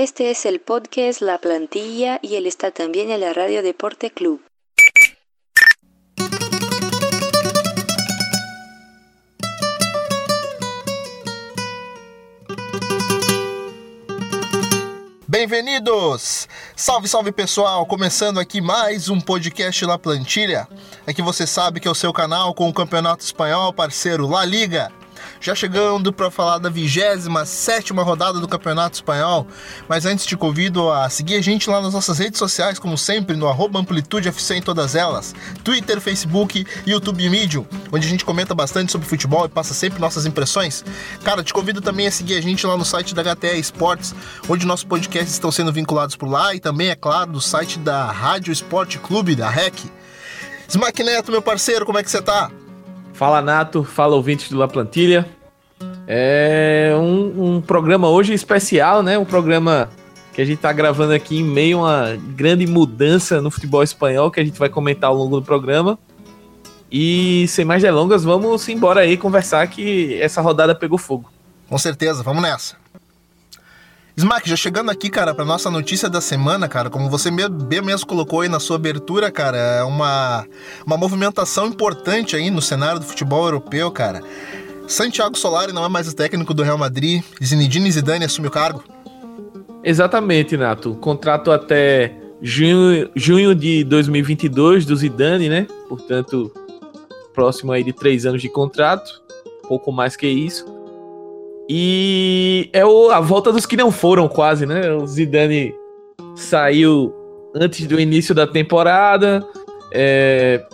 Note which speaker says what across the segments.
Speaker 1: Este es el podcast La Plantilla y él está también en la Radio Deporte Club.
Speaker 2: Bem-vindos! Salve, salve pessoal! Começando aqui mais um podcast La Plantilha. Aqui você sabe que é o seu canal com o Campeonato Espanhol, parceiro La Liga já chegando para falar da 27 rodada do Campeonato Espanhol. Mas antes te convido a seguir a gente lá nas nossas redes sociais, como sempre, no arroba Amplitude FC em todas elas: Twitter, Facebook, YouTube e Medium, onde a gente comenta bastante sobre futebol e passa sempre nossas impressões. Cara, te convido também a seguir a gente lá no site da HTE Esportes, onde nossos podcasts estão sendo vinculados por lá e também, é claro, do site da Rádio Esporte Clube, da REC. Smack Neto, meu parceiro, como é que você tá?
Speaker 3: Fala Nato, fala ouvintes do La Plantilha. É um, um, programa hoje especial, né? Um programa que a gente tá gravando aqui em meio a uma grande mudança no futebol espanhol que a gente vai comentar ao longo do programa. E sem mais delongas, vamos embora aí conversar que essa rodada pegou fogo.
Speaker 2: Com certeza, vamos nessa. Smack, já chegando aqui, cara, para nossa notícia da semana, cara, como você bem mesmo colocou aí na sua abertura, cara, é uma, uma movimentação importante aí no cenário do futebol europeu, cara. Santiago Solari não é mais o técnico do Real Madrid, Zinedine Zidane assume o cargo.
Speaker 3: Exatamente, Nato. Contrato até junho, junho de 2022 do Zidane, né? Portanto, próximo aí de três anos de contrato, pouco mais que isso. E é o, a volta dos que não foram, quase, né? O Zidane saiu antes do início da temporada, é,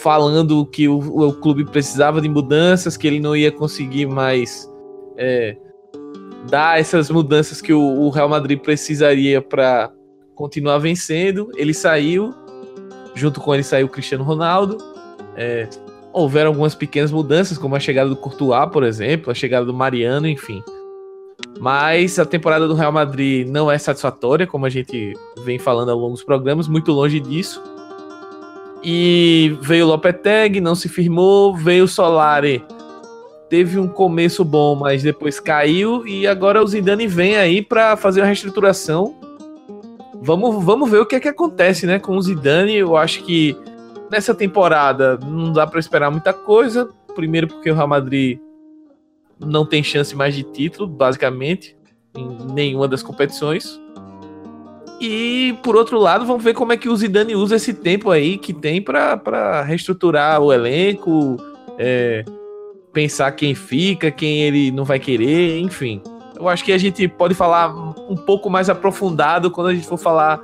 Speaker 3: falando que o, o, clube precisava de mudanças, que ele não ia conseguir mais é, dar essas mudanças que o, o Real Madrid precisaria para continuar vencendo. Ele saiu, junto com ele saiu o Cristiano Ronaldo. É, houveram algumas pequenas mudanças, como a chegada do Courtois, por exemplo, a chegada do Mariano, enfim. Mas a temporada do Real Madrid não é satisfatória, como a gente vem falando ao longo dos programas, muito longe disso. E veio o Lopetegui, não se firmou, veio o Solari, teve um começo bom, mas depois caiu e agora o Zidane vem aí para fazer uma reestruturação. Vamos, vamos ver o que é que acontece, né, com o Zidane. Eu acho que Nessa temporada não dá para esperar muita coisa. Primeiro porque o Real Madrid não tem chance mais de título, basicamente, em nenhuma das competições. E por outro lado, vamos ver como é que o Zidane usa esse tempo aí que tem para reestruturar o elenco, é, pensar quem fica, quem ele não vai querer, enfim. Eu acho que a gente pode falar um pouco mais aprofundado quando a gente for falar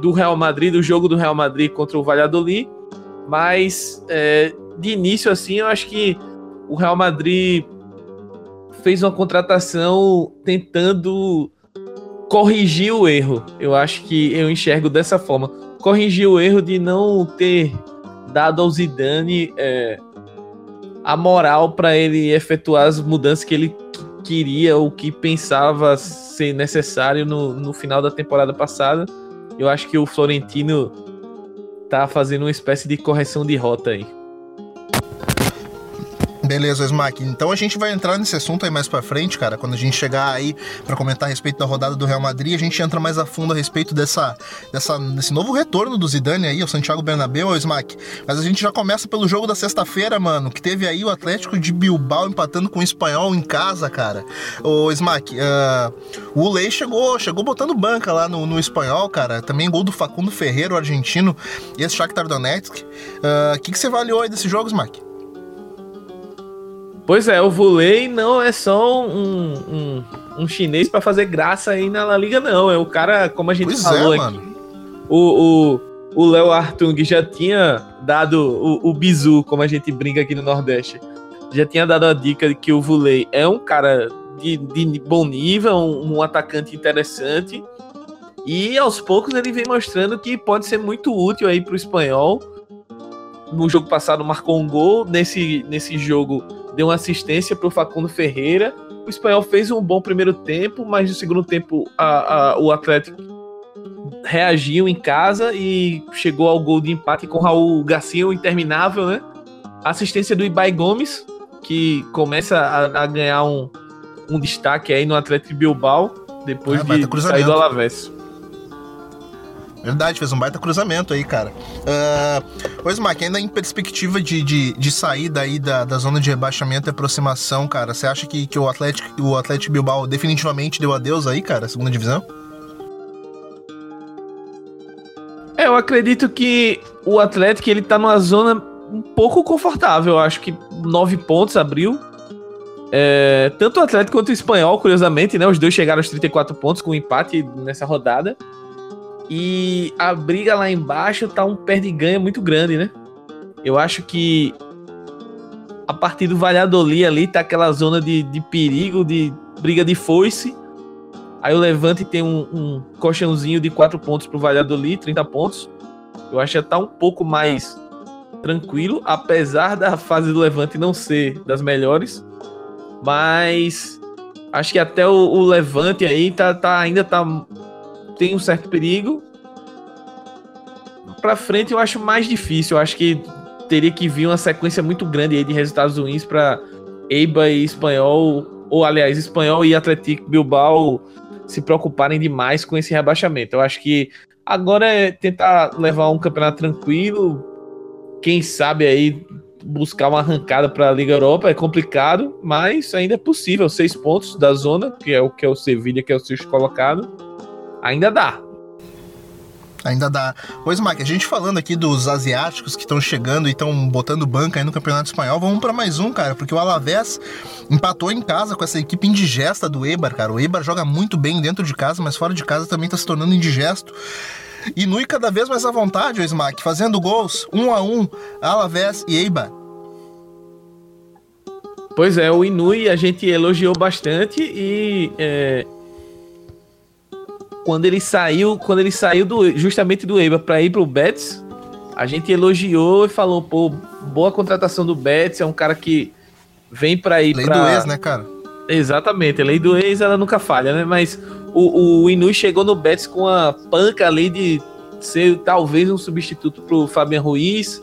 Speaker 3: do Real Madrid, do jogo do Real Madrid contra o Valladolid. Mas é, de início, assim, eu acho que o Real Madrid fez uma contratação tentando corrigir o erro. Eu acho que eu enxergo dessa forma. Corrigir o erro de não ter dado ao Zidane é, a moral para ele efetuar as mudanças que ele queria ou que pensava ser necessário no, no final da temporada passada. Eu acho que o Florentino tá fazendo uma espécie de correção de rota aí.
Speaker 2: Beleza, Smack. Então a gente vai entrar nesse assunto aí mais pra frente, cara. Quando a gente chegar aí para comentar a respeito da rodada do Real Madrid, a gente entra mais a fundo a respeito dessa, dessa, desse novo retorno do Zidane aí, o Santiago Bernabéu, o Smack. Mas a gente já começa pelo jogo da sexta-feira, mano, que teve aí o Atlético de Bilbao empatando com o Espanhol em casa, cara. O Smack, uh, o Lei chegou, chegou botando banca lá no, no Espanhol, cara. Também gol do Facundo Ferreira, o argentino, e esse Shakhtar Donetsk. Ah, o uh, que, que você avaliou aí desse jogo, Smack?
Speaker 3: Pois é, o Vulei não é só um, um, um chinês para fazer graça aí na La Liga, não. É o cara, como a gente pois falou é, aqui. O, o, o Léo Artung já tinha dado o, o bizu, como a gente brinca aqui no Nordeste. Já tinha dado a dica de que o Vulei é um cara de, de bom nível, um, um atacante interessante. E aos poucos ele vem mostrando que pode ser muito útil aí para o espanhol. No jogo passado marcou um gol, nesse, nesse jogo deu uma assistência para o Facundo Ferreira. O espanhol fez um bom primeiro tempo, mas no segundo tempo a, a, o Atlético reagiu em casa e chegou ao gol de empate com Raul Garcia, o interminável, né? Assistência do Ibai Gomes, que começa a, a ganhar um, um destaque aí no Atlético Bilbao. depois é, de sair do Alavés.
Speaker 2: Verdade, fez um baita cruzamento aí, cara. Uh, pois, Mac, ainda em perspectiva de, de, de sair daí da, da zona de rebaixamento e aproximação, cara, você acha que, que o, Atlético, o Atlético Bilbao definitivamente deu adeus aí, cara, segunda divisão?
Speaker 3: É, eu acredito que o Atlético ele tá numa zona um pouco confortável. Eu acho que nove pontos abriu. É, tanto o Atlético quanto o Espanhol, curiosamente, né? Os dois chegaram aos 34 pontos com um empate nessa rodada. E a briga lá embaixo tá um perde-ganha muito grande, né? Eu acho que a partir do Valladolid ali tá aquela zona de, de perigo, de briga de foice. Aí o Levante tem um, um colchãozinho de 4 pontos pro Valladolid, 30 pontos. Eu acho que tá um pouco mais tranquilo, apesar da fase do Levante não ser das melhores. Mas acho que até o, o Levante aí tá, tá, ainda tá tem um certo perigo. Para frente eu acho mais difícil. Eu acho que teria que vir uma sequência muito grande aí de resultados ruins para Eiba e Espanhol, ou aliás, Espanhol e Atlético Bilbao se preocuparem demais com esse rebaixamento. Eu acho que agora é tentar levar um campeonato tranquilo. Quem sabe aí buscar uma arrancada para a Liga Europa é complicado, mas ainda é possível. Seis pontos da zona, que é o que é o Sevilha, que é o sexto colocado ainda dá.
Speaker 2: Ainda dá. Pois, Mike, a gente falando aqui dos asiáticos que estão chegando e estão botando banca aí no Campeonato Espanhol, vamos para mais um, cara, porque o Alavés empatou em casa com essa equipe indigesta do Eibar, cara. O Eibar joga muito bem dentro de casa, mas fora de casa também está se tornando indigesto. E Nui cada vez mais à vontade, o Smack, fazendo gols, um a um, Alavés e Eibar.
Speaker 3: Pois é, o Inui a gente elogiou bastante e é, quando ele saiu, quando ele saiu do, justamente do Eibar para ir pro Betis, a gente elogiou e falou, pô, boa contratação do Betis, é um cara que vem para ir
Speaker 2: lei
Speaker 3: pra...
Speaker 2: do ex, né, cara?
Speaker 3: Exatamente, a lei do ex ela nunca falha, né? Mas o, o Inui chegou no Betis com a panca ali de ser talvez um substituto pro Fabian Ruiz,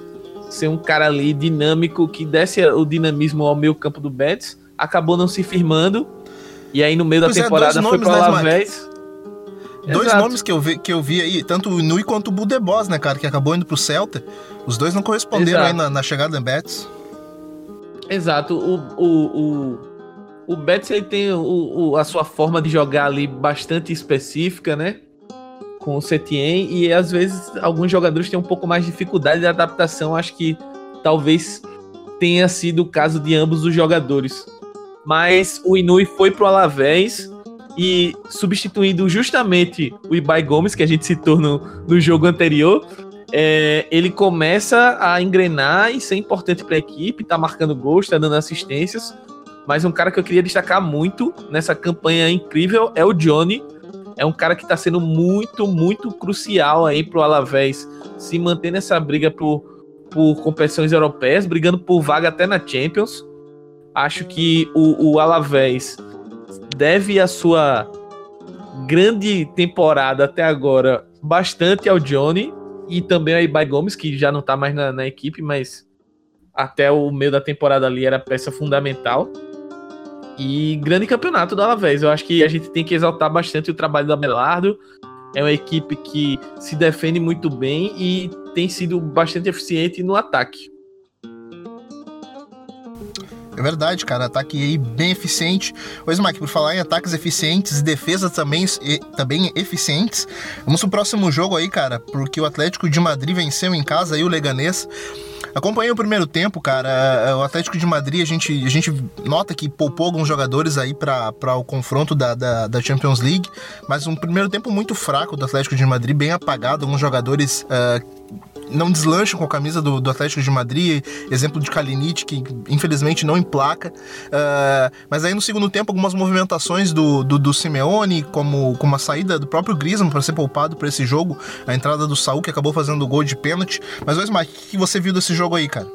Speaker 3: ser um cara ali dinâmico que desse o dinamismo ao meio campo do Betis, acabou não se firmando. E aí no meio pois da é, temporada foi para o né, Alavés.
Speaker 2: Dois Exato. nomes que eu, vi, que eu vi aí, tanto o Nui quanto o Budebos, né, cara, que acabou indo pro Celta. Os dois não corresponderam Exato. aí na, na, chegada do Betis.
Speaker 3: Exato. O, o, o, o Betis ele tem o, o, a sua forma de jogar ali bastante específica, né? Com o Setien, e às vezes alguns jogadores têm um pouco mais de dificuldade de adaptação. Acho que talvez tenha sido o caso de ambos os jogadores. Mas o Inui foi pro Alavés e substituindo justamente o Ibai Gomes, que a gente citou no, no jogo anterior, é, ele começa a engrenar e ser importante para a equipe, tá marcando gols, tá dando assistências. Mas um cara que eu queria destacar muito nessa campanha incrível é o Johnny. É um cara que está sendo muito, muito crucial aí pro Alavés se manter nessa briga por, por competições europeias, brigando por vaga até na Champions. Acho que o, o Alavés deve a sua grande temporada até agora bastante ao Johnny e também ao Ibai Gomes, que já não tá mais na, na, equipe, mas até o meio da temporada ali era peça fundamental. E grande campeonato do Alavés. Eu acho que a gente tem que exaltar bastante o trabalho do Abelardo. É uma equipe que se defende muito bem e tem sido bastante eficiente no ataque.
Speaker 2: É verdade, cara. Ataque aí bem eficiente. Pois, Mike, por falar em ataques eficientes e defesas também, e, também eficientes, vamos pro próximo jogo aí, cara, porque o Atlético de Madrid venceu em casa aí o Leganês. Acompanhei o primeiro tempo, cara. O Atlético de Madrid, a gente, a gente nota que poupou alguns jogadores aí para o confronto da, da, da, Champions League, mas um primeiro tempo muito fraco do Atlético de Madrid, bem apagado. Alguns jogadores uh, não deslancham com a camisa do, do Atlético de Madrid, exemplo de Kalinic, que infelizmente não emplaca. Uh, mas aí no segundo tempo, algumas movimentações do, do, do Simeone, como, como a saída do próprio Griezmann para ser poupado para esse jogo, a entrada do Saul, que acabou fazendo o gol de pênalti. Mas, Osmar, o que você viu desse jogo aí, cara?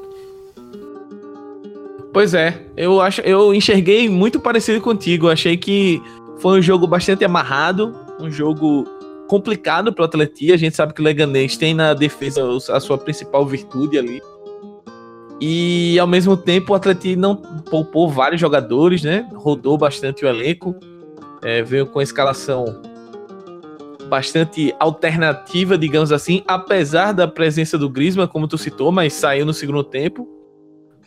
Speaker 3: Pois é, eu acho, eu enxerguei muito parecido contigo. Achei que foi um jogo bastante amarrado, um jogo complicado para o Atlético. A gente sabe que o Leganês tem na defesa a sua principal virtude ali. E ao mesmo tempo o Atlético não poupou vários jogadores, né? Rodou bastante o elenco. É, veio com a escalação bastante alternativa, digamos assim, apesar da presença do Griezmann, como tu citou, mas saiu no segundo tempo.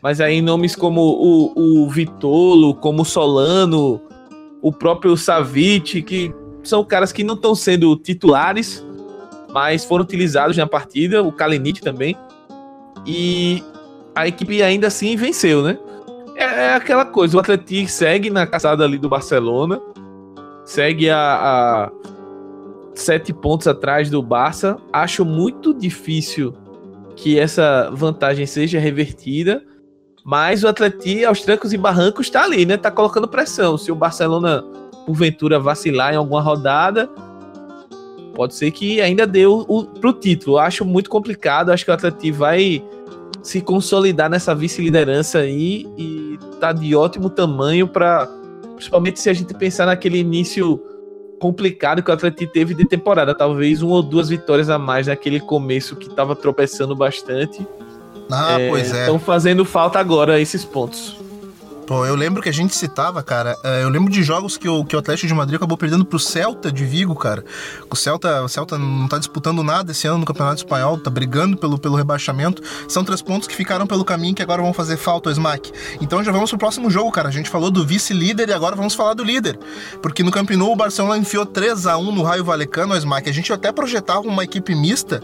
Speaker 3: Mas aí nomes como o, o Vitolo, como o Solano, o próprio Savic, que são caras que não estão sendo titulares, mas foram utilizados na partida, o Kalinic também. E a equipe ainda assim venceu, né? É, é aquela coisa, o Atlético segue na caçada ali do Barcelona, segue a, a sete pontos atrás do Barça. Acho muito difícil que essa vantagem seja revertida, mas o Atlético aos trancos e barrancos está ali, né? Tá colocando pressão. Se o Barcelona porventura vacilar em alguma rodada, pode ser que ainda dê o, o pro título. Acho muito complicado, acho que o Atlético vai se consolidar nessa vice-liderança aí e tá de ótimo tamanho para principalmente se a gente pensar naquele início complicado que o Atlético teve de temporada, talvez uma ou duas vitórias a mais naquele começo que estava tropeçando bastante.
Speaker 2: Ah, é, pois é.
Speaker 3: Estão fazendo falta agora esses pontos.
Speaker 2: Pô, eu lembro que a gente citava, cara. Eh, eu lembro de jogos que o, que o Atlético de Madrid acabou perdendo pro Celta de Vigo, cara. O Celta, o Celta não tá disputando nada esse ano no Campeonato Espanhol, tá brigando pelo, pelo rebaixamento. São três pontos que ficaram pelo caminho que agora vão fazer falta ao Smack. Então já vamos pro próximo jogo, cara. A gente falou do vice-líder e agora vamos falar do líder. Porque no Camp Nou o Barcelona enfiou 3 a 1 no Raio Valecano ao Smack. A gente até projetava uma equipe mista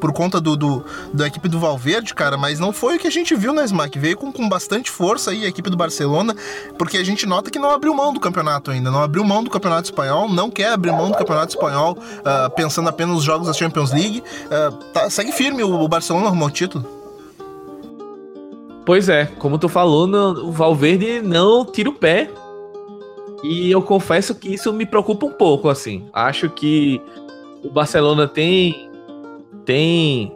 Speaker 2: por conta do, do, da equipe do Valverde, cara, mas não foi o que a gente viu na SMAC. Veio com, com bastante força aí a equipe do Barcelona, porque a gente nota que não abriu mão do campeonato ainda, não abriu mão do campeonato espanhol, não quer abrir mão do campeonato espanhol uh, pensando apenas nos jogos da Champions League. Uh, tá, segue firme o, o Barcelona arrumou o título.
Speaker 3: Pois é, como tu falou, no, o Valverde não tira o pé. E eu confesso que isso me preocupa um pouco, assim. Acho que o Barcelona tem tem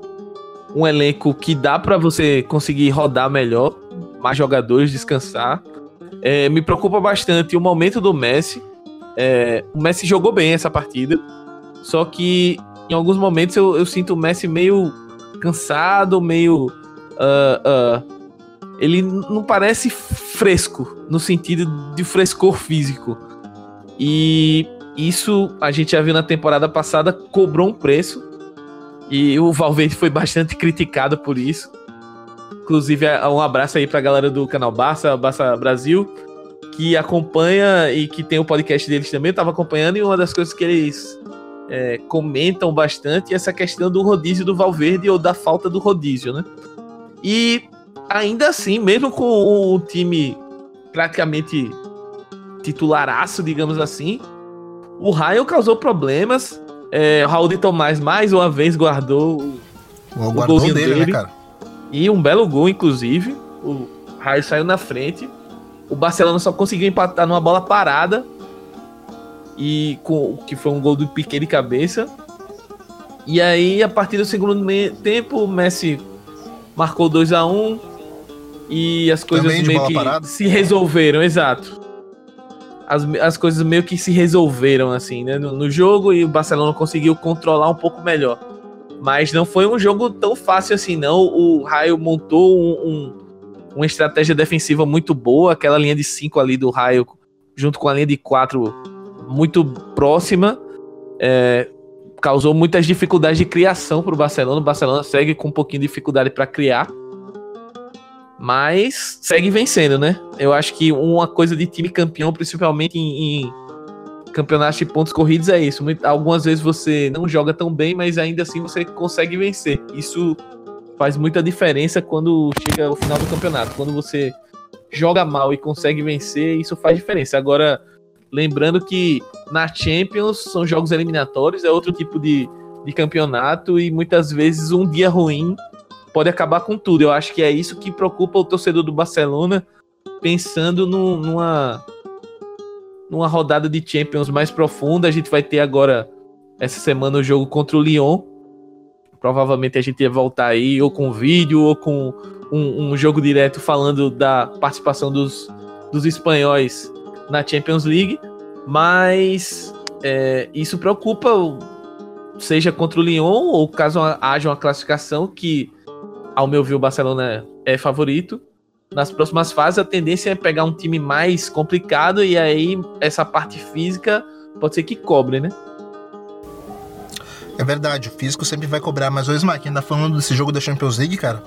Speaker 3: um elenco que dá para você conseguir rodar melhor, mais jogadores, descansar. É, me preocupa bastante o momento do Messi. É, o Messi jogou bem essa partida, só que em alguns momentos eu, eu sinto o Messi meio cansado, meio. Uh, uh, ele não parece fresco, no sentido de frescor físico. E isso a gente já viu na temporada passada, cobrou um preço. E o Valverde foi bastante criticado por isso. Inclusive, é, um abraço aí pra galera do canal Barça, Barça Brasil, que acompanha e que tem o podcast deles também. Eu tava acompanhando e uma das coisas que eles é, comentam bastante é essa questão do rodízio do Valverde ou da falta do rodízio, né? E ainda assim, mesmo com o time praticamente titularaço, digamos assim, o Raio causou problemas. É, Raul de Tomás mais uma vez guardou o,
Speaker 2: o, o golzinho dele, né, dele, né, cara?
Speaker 3: E um belo gol, inclusive. O Raio saiu na frente. O Barcelona só conseguiu empatar numa bola parada. E com que foi um gol do Piquet de cabeça. E aí, a partir do segundo tempo, o Messi marcou 2 a 1 um, e as coisas meio que parada. se resolveram, exato as, as coisas meio que se resolveram assim, né, no, no, jogo e o Barcelona conseguiu controlar um pouco melhor. Mas não foi um jogo tão fácil assim, não. O Raio montou um, um, uma estratégia defensiva muito boa, aquela linha de 5 ali do Raio, junto com a linha de 4 muito próxima, é, causou muitas dificuldades de criação para o Barcelona. O Barcelona segue com um pouquinho de dificuldade para criar. Mas segue vencendo, né? Eu acho que uma coisa de time campeão, principalmente em, em campeonatos de pontos corridos, é isso. Algumas vezes você não joga tão bem, mas ainda assim você consegue vencer. Isso faz muita diferença quando chega o final do campeonato. Quando você joga mal e consegue vencer, isso faz diferença. Agora, lembrando que na Champions são jogos eliminatórios, é outro tipo de, de campeonato e muitas vezes um dia ruim pode acabar com tudo. Eu acho que é isso que preocupa o torcedor do Barcelona, pensando no, numa, numa rodada de Champions mais profunda. A gente vai ter agora, essa semana, o jogo contra o Lyon. Provavelmente a gente ia voltar aí, ou com vídeo, ou com um, um jogo direto falando da participação dos, dos espanhóis na Champions League. Mas é, isso preocupa, seja contra o Lyon, ou caso haja uma classificação que ao meu ver, o Barcelona é favorito. nas próximas fases, a tendência é pegar um time mais complicado e aí essa parte física pode ser que cobre, né?
Speaker 2: É verdade, o físico sempre vai cobrar, mas o Smack, ainda falando desse jogo da Champions League, cara,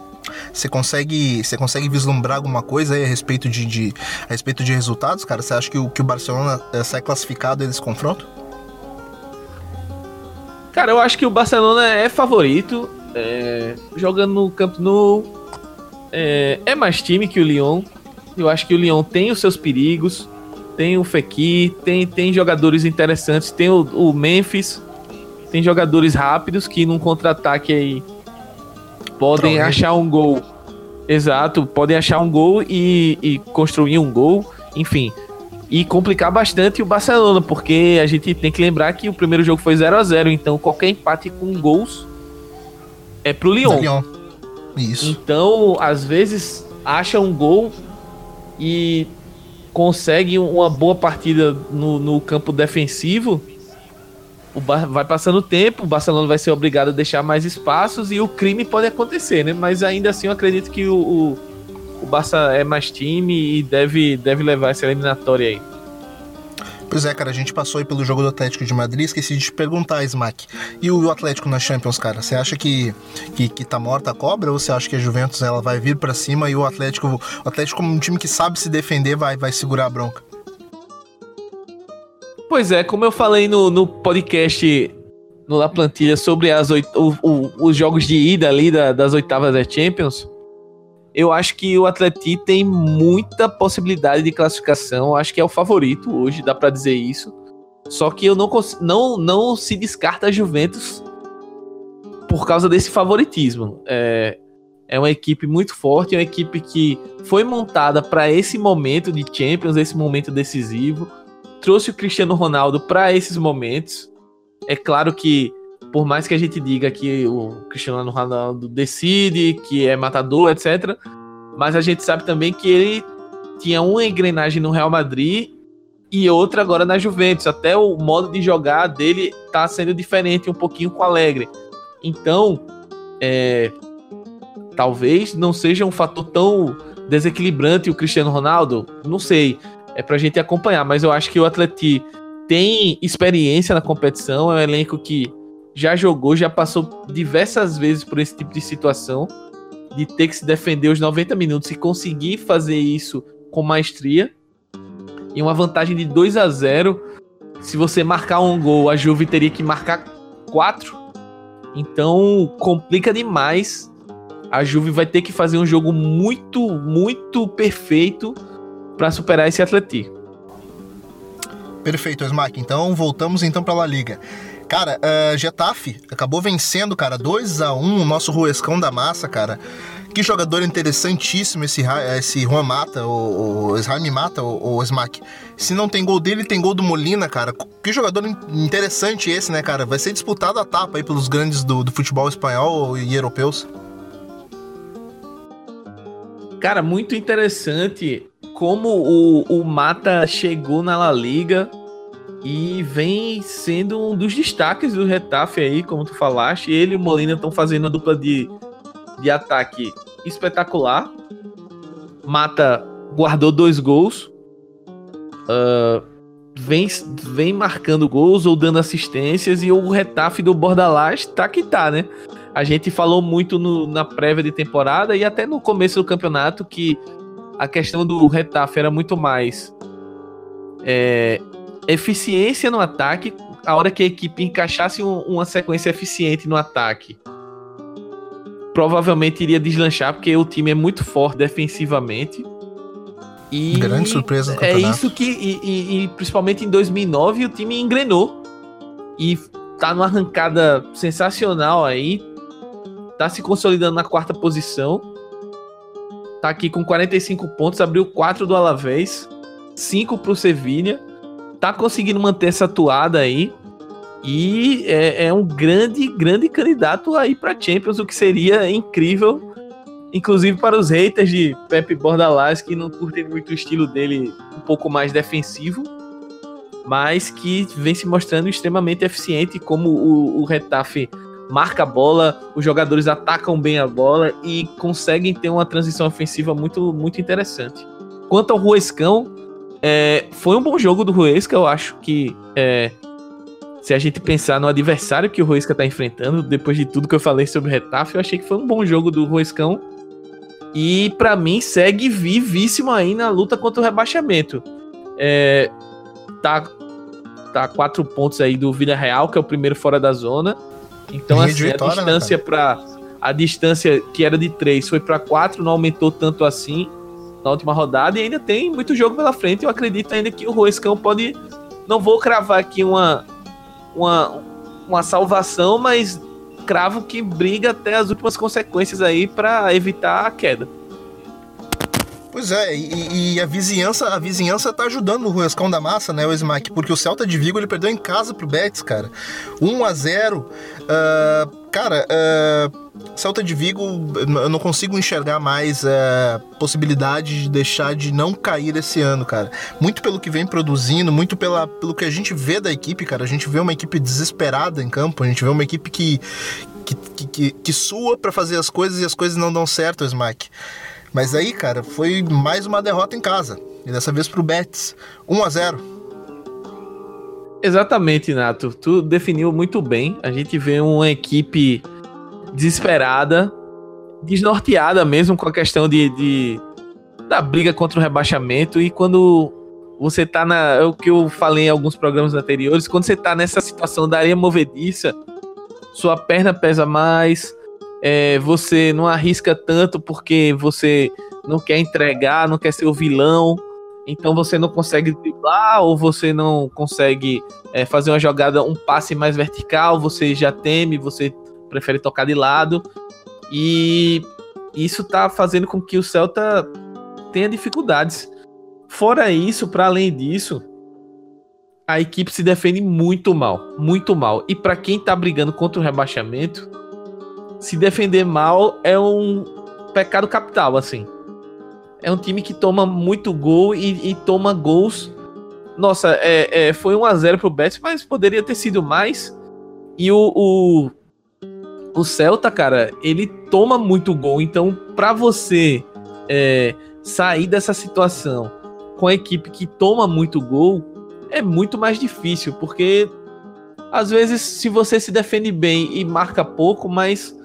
Speaker 2: você consegue, você consegue vislumbrar alguma coisa aí a respeito de, de a respeito de resultados, cara? Você acha que o, que o Barcelona é, sai classificado nesse confronto?
Speaker 3: Cara, eu acho que o Barcelona é favorito. É, jogando no Camp Nou é, é, mais time que o Lyon. Eu acho que o Lyon tem os seus perigos. Tem o Fekir, tem, tem jogadores interessantes. Tem o, o Memphis. Tem jogadores rápidos que num contra-ataque aí podem achar um gol. Exato, podem achar um gol e, e construir um gol. Enfim, e complicar bastante o Barcelona, porque a gente tem que lembrar que o primeiro jogo foi 0 a 0 então qualquer empate com gols é pro Lyon. Lyon.
Speaker 2: Isso.
Speaker 3: Então, às vezes, acha um gol e consegue uma boa partida no, no campo defensivo. O Bar vai passando o tempo, o Barcelona vai ser obrigado a deixar mais espaços e o crime pode acontecer, né? Mas ainda assim eu acredito que o, o o Barça é mais time e deve, deve levar essa eliminatória aí.
Speaker 2: Pois é, cara, a gente passou aí pelo jogo do Atlético de Madrid, esqueci de te perguntar, Smack. E o Atlético na Champions, cara? Você acha que, que, que tá morta a cobra ou você acha que a Juventus ela vai vir para cima e o Atlético, o Atlético como um time que sabe se defender, vai, vai segurar a bronca?
Speaker 3: Pois é, como eu falei no, no podcast no La Plantilha sobre as oit o, o, os jogos de ida ali da, das oitavas da Champions, eu acho que o Atleti tem muita possibilidade de classificação. Acho que é o favorito hoje, dá para dizer isso. Só que eu não, não, não se descarta a Juventus por causa desse favoritismo. É, é uma equipe muito forte, é uma equipe que foi montada para esse momento de Champions, esse momento decisivo. Trouxe o Cristiano Ronaldo para esses momentos. É claro que por mais que a gente diga que o Cristiano Ronaldo decide, que é matador, etc. Mas a gente sabe também que ele tinha uma engrenagem no Real Madrid e outra agora na Juventus. Até o modo de jogar dele tá sendo diferente um pouquinho com o Alegre. Então, é, talvez não seja um fator tão desequilibrante o Cristiano Ronaldo. Não sei. É pra gente acompanhar, mas eu acho que o Atleti tem experiência na competição, é um elenco que já jogou, já passou diversas vezes por esse tipo de situação, de ter que se defender os 90 minutos e conseguir fazer isso com maestria. E uma vantagem de 2 a 0 Se você marcar um gol, a Juve teria que marcar 4. Então complica demais. A Juve vai ter que fazer um jogo muito, muito perfeito para superar esse Atlético.
Speaker 2: Perfeito, Smack. Então voltamos então para a La Liga. Cara, uh, Getafe acabou vencendo, cara, 2 a 1 o nosso Ruescão da Massa, cara. Que jogador interessantíssimo esse, esse Juan Mata, o, o Jaime Mata, o, o Smack. Se não tem gol dele, tem gol do Molina, cara. Que jogador interessante esse, né, cara? Vai ser disputado a tapa aí pelos grandes do, do futebol espanhol e europeus.
Speaker 3: Cara, muito interessante como o, o Mata chegou na La Liga e vem sendo um dos destaques do Retafe aí, como tu falaste. Ele e o Molina estão fazendo uma dupla de, de ataque espetacular. Mata guardou dois gols. Uh, vem, vem marcando gols ou dando assistências. E o Retafe do Bordalás tá que tá, né? A gente falou muito no, na prévia de temporada e até no começo do campeonato que a questão do Retafe era muito mais é, eficiência no ataque, a hora que a equipe encaixasse um, uma sequência eficiente no ataque, provavelmente iria deslanchar, porque o time é muito forte defensivamente.
Speaker 2: E Grande surpresa
Speaker 3: do É isso que, e, e, e, principalmente em 2009, o time engrenou. E tá numa arrancada sensacional aí. Tá se consolidando na quarta posição. Tá aqui com 45 pontos, abriu 4 do Alavés, 5 pro Sevilha tá conseguindo manter essa toada aí. E é, é um grande, grande candidato aí para Champions, o que seria incrível, inclusive para os haters de Pepe Bordalás, que não curtem muito o estilo dele um pouco mais defensivo, mas que vem se mostrando extremamente eficiente, como o, o Retafe marca a bola, os jogadores atacam bem a bola e conseguem ter uma transição ofensiva muito, muito interessante. Quanto ao Ruescão, é, foi um bom jogo do Ruesca, eu acho que é, se a gente pensar no adversário que o Ruesca está enfrentando, depois de tudo que eu falei sobre o Retafe, eu achei que foi um bom jogo do Ruescão. E para mim segue vivíssimo aí na luta contra o rebaixamento. É, tá, tá quatro pontos aí do Vila Real, que é o primeiro fora da zona. Então, assim, vitória, a né, distância né, para a distância que era de três foi para quatro, não aumentou tanto assim na última rodada e ainda tem muito jogo pela frente. Eu acredito ainda que o Roescão pode. Não vou cravar aqui uma, uma, uma salvação, mas cravo que briga até as últimas consequências aí para evitar a queda.
Speaker 2: Pois é, e, e, a vizinhança, a vizinhança tá ajudando o Ruescão da Massa, né, o Smack? Porque o Celta de Vigo ele perdeu em casa pro Betis, cara. 1 a 0 uh, ah, Cara, uh, Celta de Vigo, eu não consigo enxergar mais uh, possibilidade de deixar de não cair esse ano, cara. Muito pelo que vem produzindo, muito pela, pelo que a gente vê da equipe, cara. A gente vê uma equipe desesperada em campo, a gente vê uma equipe que, que, que, que, que sua para fazer as coisas e as coisas não dão certo, Smack. Mas aí, cara, foi mais uma derrota em casa. E dessa vez pro Betis. 1 a 0
Speaker 3: Exatamente, Nato. Tu definiu muito bem. A gente vê uma equipe desesperada, desnorteada mesmo com a questão de, de da briga contra o rebaixamento. E quando você tá na. É o que eu falei em alguns programas anteriores, quando você tá nessa situação da areia movediça, sua perna pesa mais, é, você não arrisca tanto porque você não quer entregar, não quer ser o vilão, então você não consegue driblar ou você não consegue é, fazer uma jogada, um passe mais vertical, você já teme, você prefere tocar de lado. E isso tá fazendo com que o Celta tenha dificuldades. Fora isso, para além disso, a equipe se defende muito mal, muito mal. E para quem tá brigando contra o rebaixamento, se defender mal é um pecado capital, assim. É um time que toma muito gol e, e toma gols. Nossa, é, é, foi 1x0 pro Betis, mas poderia ter sido mais. E o, o, o Celta, cara, ele toma muito gol. Então, para você é, sair dessa situação com a equipe que toma muito gol, é muito mais difícil, porque às vezes, se você se defende bem e marca pouco, mas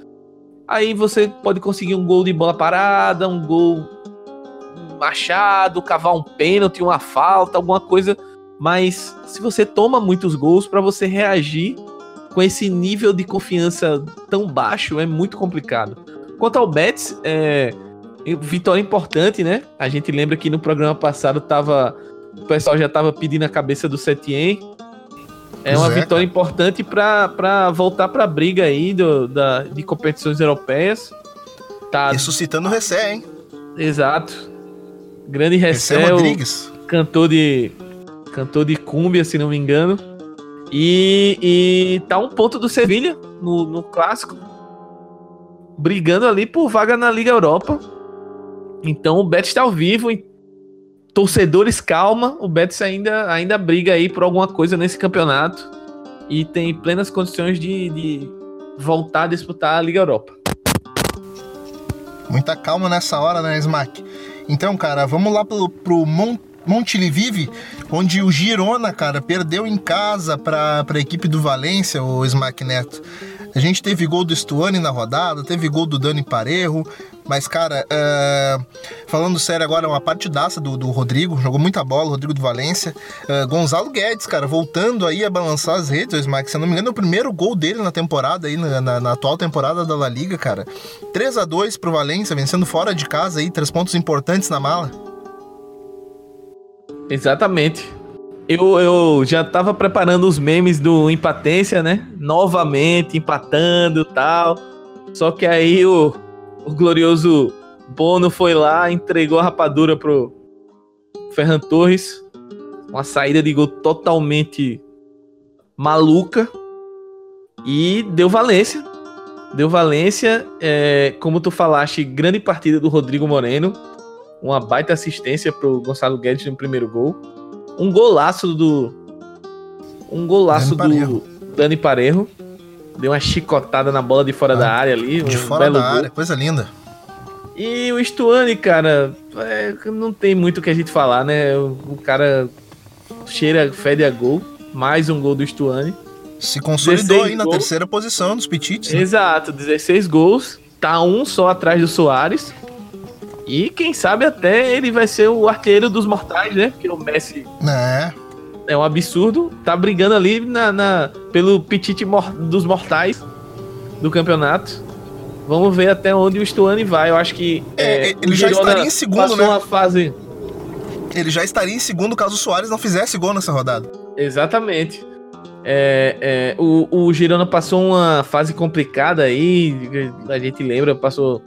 Speaker 3: Aí você pode conseguir um gol de bola parada, um gol machado, cavar um pênalti, uma falta, alguma coisa. Mas se você toma muitos gols para você reagir com esse nível de confiança tão baixo, é muito complicado. Quanto ao Betis, é vitória importante, né? A gente lembra que no programa passado tava o pessoal já tava pedindo a cabeça do Setien é uma Zeca. vitória importante para voltar para a briga aí do, da, de competições europeias.
Speaker 2: Tá... Ressuscitando o Recé, hein?
Speaker 3: Exato. Grande Recé, Rodrigues. cantor de cantor de cúmbia, se não me engano. E, e tá um ponto do Sevilha no, no clássico, brigando ali por vaga na Liga Europa. Então o Betis está ao vivo, torcedores, calma, o Betis ainda, ainda briga aí por alguma coisa nesse campeonato e tem plenas condições de, de voltar a disputar a Liga Europa.
Speaker 2: Muita calma nessa hora, né, Smack? Então, cara, vamos lá pro, pro Mont onde o Girona, cara, perdeu em casa para a equipe do Valência, o Smack Neto. A gente teve gol do Stuani na rodada, teve gol do Dani Parejo, mas, cara, uh, falando sério agora, uma partidaça do, do Rodrigo, jogou muita bola, o Rodrigo do Valência. Uh, Gonzalo Guedes, cara, voltando aí a balançar as redes, o Smack, se eu não me engano, é o primeiro gol dele na temporada aí, na, na, na atual temporada da La Liga, cara. 3 a 2 pro Valência, vencendo fora de casa aí, três pontos importantes na mala.
Speaker 3: Exatamente. Eu, eu já tava preparando os memes do Empatência, né? Novamente empatando tal. Só que aí o, o glorioso Bono foi lá, entregou a rapadura pro Ferran Torres. Uma saída de gol totalmente maluca. E deu Valência. Deu Valência. É, como tu falaste, grande partida do Rodrigo Moreno. Uma baita assistência pro Gonçalo Guedes no primeiro gol um golaço do. Um golaço Dani do Dani Parejo. Deu uma chicotada na bola de fora ah, da área ali.
Speaker 2: De um fora da gol. área, coisa linda.
Speaker 3: E o Stuane, cara, é, não tem muito o que a gente falar, né? O, o, cara cheira, fede a gol. Mais um gol do Stuane.
Speaker 2: Se consolidou aí na gols. terceira posição dos Petites.
Speaker 3: Né? Exato, 16 gols. Tá um só atrás do Soares. E quem sabe até ele vai ser o artilheiro dos mortais, né? Porque o Messi.
Speaker 2: É.
Speaker 3: É um absurdo. Tá brigando ali na, na pelo petite mor dos mortais do campeonato. Vamos ver até onde o Stuani vai. Eu acho que.
Speaker 2: É, é ele já estaria em segundo, né?
Speaker 3: Fase...
Speaker 2: Ele já estaria em segundo caso o Soares não fizesse gol nessa rodada.
Speaker 3: Exatamente. É, é, o, o Girona passou uma fase complicada aí. A gente lembra, passou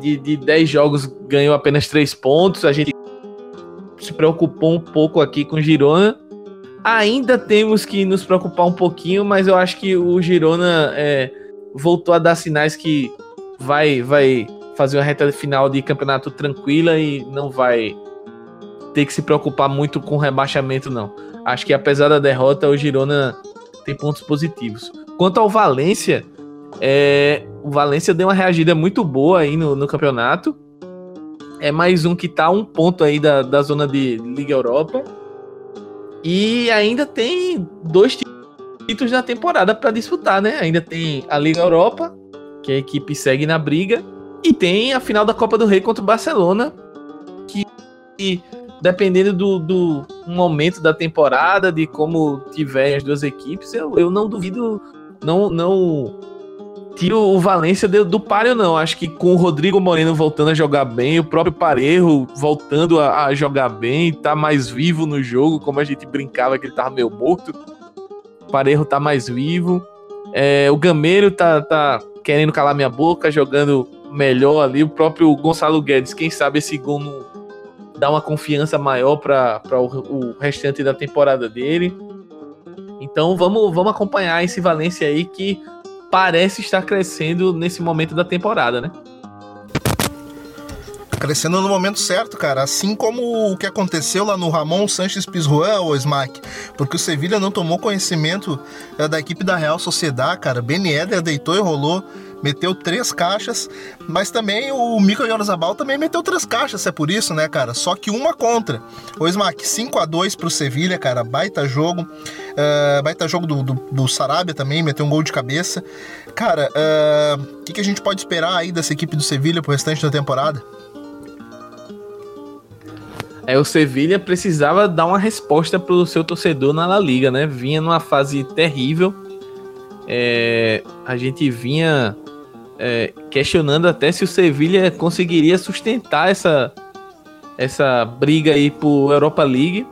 Speaker 3: de, de 10 jogos ganhou apenas 3 pontos. A gente se preocupou um pouco aqui com o Girona. Ainda temos que nos preocupar um pouquinho, mas eu acho que o Girona é, voltou a dar sinais que vai, vai fazer uma reta final de campeonato tranquila e não vai ter que se preocupar muito com rebaixamento, não. Acho que apesar da derrota, o Girona tem pontos positivos. Quanto ao Valência, é, o Valência deu uma reagida muito boa aí no, no campeonato. É mais um que tá um ponto aí da, da zona de Liga Europa. E ainda tem dois títulos na temporada para disputar, né? Ainda tem a Liga Europa, que a equipe segue na briga. E tem a final da Copa do Rei contra o Barcelona, que, dependendo do, do momento da temporada, de como tiver as duas equipes, eu, eu não duvido, não, não tiro o Valência do, do páreo, não. Acho que com o Rodrigo Moreno voltando a jogar bem, o próprio Parejo voltando a, a, jogar bem, tá mais vivo no jogo, como a gente brincava que ele tava meio morto. O Parejo tá mais vivo. É, o Gameiro tá, tá querendo calar minha boca, jogando melhor ali. O próprio Gonçalo Guedes, quem sabe esse gol não dá uma confiança maior para o, o restante da temporada dele. Então vamos, vamos acompanhar esse Valência aí que parece estar crescendo nesse momento da temporada, né?
Speaker 2: Crescendo no momento certo, cara. Assim como o que aconteceu lá no Ramon Sanches Pizjuan, o Smack. Porque o Sevilha não tomou conhecimento é, da equipe da Real Sociedade, cara. Ben Eder deitou e rolou meteu três caixas, mas também o Mikel Yorzabal também meteu três caixas, é por isso, né, cara? Só que uma contra. O Smack 5 a 2 pro Sevilha, cara, baita jogo. Uh, baita jogo do, do, do, Sarabia também, meteu um gol de cabeça. Cara, o uh, que, que a gente pode esperar aí dessa equipe do Sevilha pro restante da temporada?
Speaker 3: É, o Sevilha precisava dar uma resposta pro seu torcedor na La Liga, né? Vinha numa fase terrível. É, a gente vinha é, questionando até se o Sevilha conseguiria sustentar essa, essa briga aí por Europa League.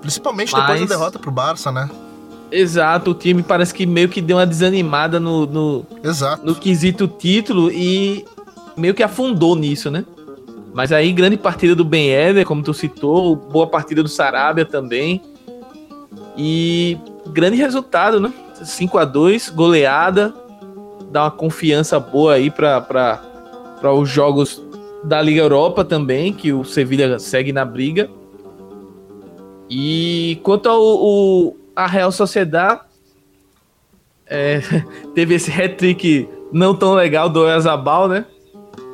Speaker 2: Principalmente Mas... depois da derrota pro Barça, né?
Speaker 3: Exato, o time parece que meio que deu uma desanimada no, no,
Speaker 2: Exato.
Speaker 3: no quesito título e meio que afundou nisso, né? Mas aí, grande partida do Ben Eder, como tu citou, boa partida do Sarabia também. E grande resultado, né? 5 a 2 goleada dar uma confiança boa aí para os jogos da Liga Europa também, que o Sevilha segue na briga. E quanto ao o, a Real Sociedade, é, teve esse hat-trick não tão legal do Oyarzabal, né?